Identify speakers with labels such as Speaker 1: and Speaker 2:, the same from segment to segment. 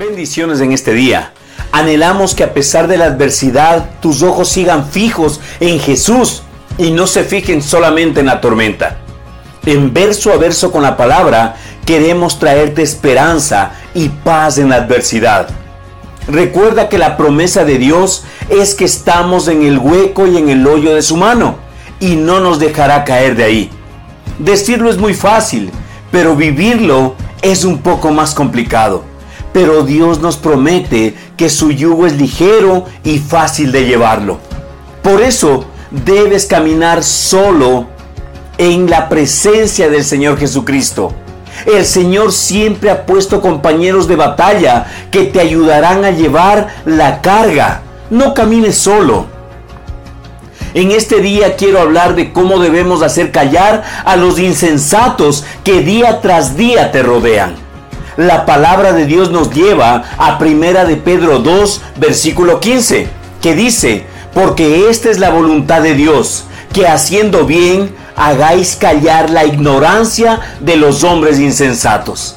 Speaker 1: Bendiciones en este día. Anhelamos que a pesar de la adversidad tus ojos sigan fijos en Jesús y no se fijen solamente en la tormenta. En verso a verso con la palabra queremos traerte esperanza y paz en la adversidad. Recuerda que la promesa de Dios es que estamos en el hueco y en el hoyo de su mano y no nos dejará caer de ahí. Decirlo es muy fácil, pero vivirlo es un poco más complicado. Pero Dios nos promete que su yugo es ligero y fácil de llevarlo. Por eso debes caminar solo en la presencia del Señor Jesucristo. El Señor siempre ha puesto compañeros de batalla que te ayudarán a llevar la carga. No camines solo. En este día quiero hablar de cómo debemos hacer callar a los insensatos que día tras día te rodean. La palabra de Dios nos lleva a Primera de Pedro 2, versículo 15, que dice, porque esta es la voluntad de Dios, que haciendo bien hagáis callar la ignorancia de los hombres insensatos.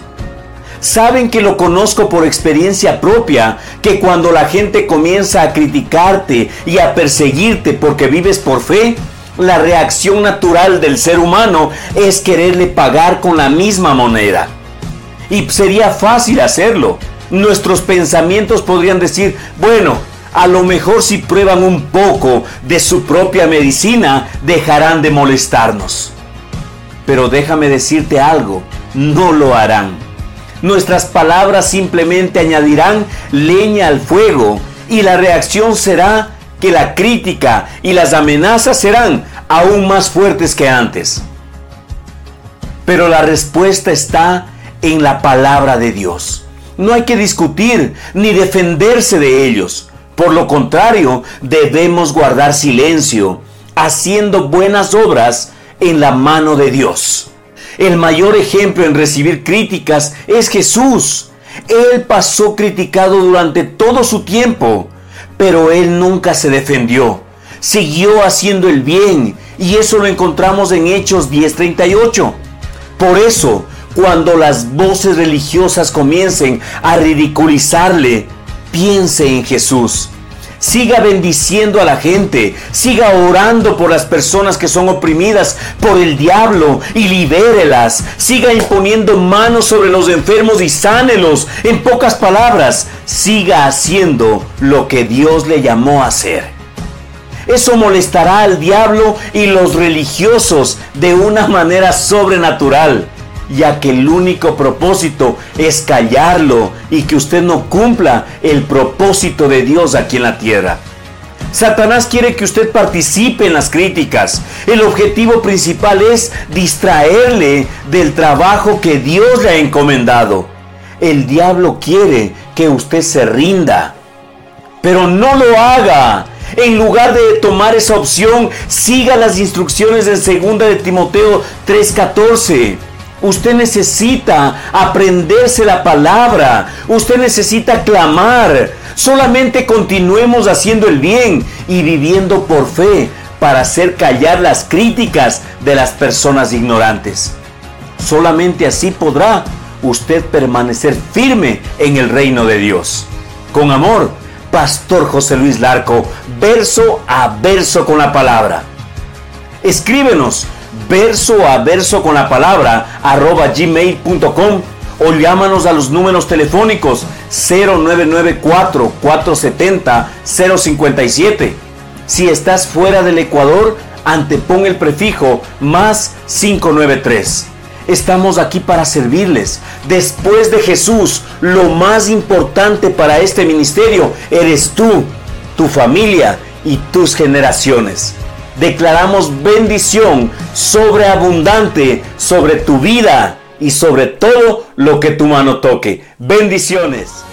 Speaker 1: Saben que lo conozco por experiencia propia, que cuando la gente comienza a criticarte y a perseguirte porque vives por fe, la reacción natural del ser humano es quererle pagar con la misma moneda. Y sería fácil hacerlo. Nuestros pensamientos podrían decir, bueno, a lo mejor si prueban un poco de su propia medicina, dejarán de molestarnos. Pero déjame decirte algo, no lo harán nuestras palabras simplemente añadirán leña al fuego y la reacción será que la crítica y las amenazas serán aún más fuertes que antes. Pero la respuesta está en la palabra de Dios. No hay que discutir ni defenderse de ellos. Por lo contrario, debemos guardar silencio, haciendo buenas obras en la mano de Dios. El mayor ejemplo en recibir críticas es Jesús. Él pasó criticado durante todo su tiempo, pero él nunca se defendió. Siguió haciendo el bien y eso lo encontramos en Hechos 10:38. Por eso, cuando las voces religiosas comiencen a ridiculizarle, piense en Jesús. Siga bendiciendo a la gente. Siga orando por las personas que son oprimidas por el diablo y libérelas. Siga imponiendo manos sobre los enfermos y sánelos. En pocas palabras, siga haciendo lo que Dios le llamó a hacer. Eso molestará al diablo y los religiosos de una manera sobrenatural ya que el único propósito es callarlo y que usted no cumpla el propósito de Dios aquí en la tierra. Satanás quiere que usted participe en las críticas. El objetivo principal es distraerle del trabajo que Dios le ha encomendado. El diablo quiere que usted se rinda. Pero no lo haga. En lugar de tomar esa opción, siga las instrucciones en 2 de Timoteo 3:14. Usted necesita aprenderse la palabra. Usted necesita clamar. Solamente continuemos haciendo el bien y viviendo por fe para hacer callar las críticas de las personas ignorantes. Solamente así podrá usted permanecer firme en el reino de Dios. Con amor, Pastor José Luis Larco, verso a verso con la palabra. Escríbenos verso a verso con la palabra arroba gmail.com o llámanos a los números telefónicos 0994 470 057. Si estás fuera del Ecuador, antepon el prefijo más 593. Estamos aquí para servirles. Después de Jesús, lo más importante para este ministerio eres tú, tu familia y tus generaciones declaramos bendición sobreabundante sobre tu vida y sobre todo lo que tu mano toque. Bendiciones.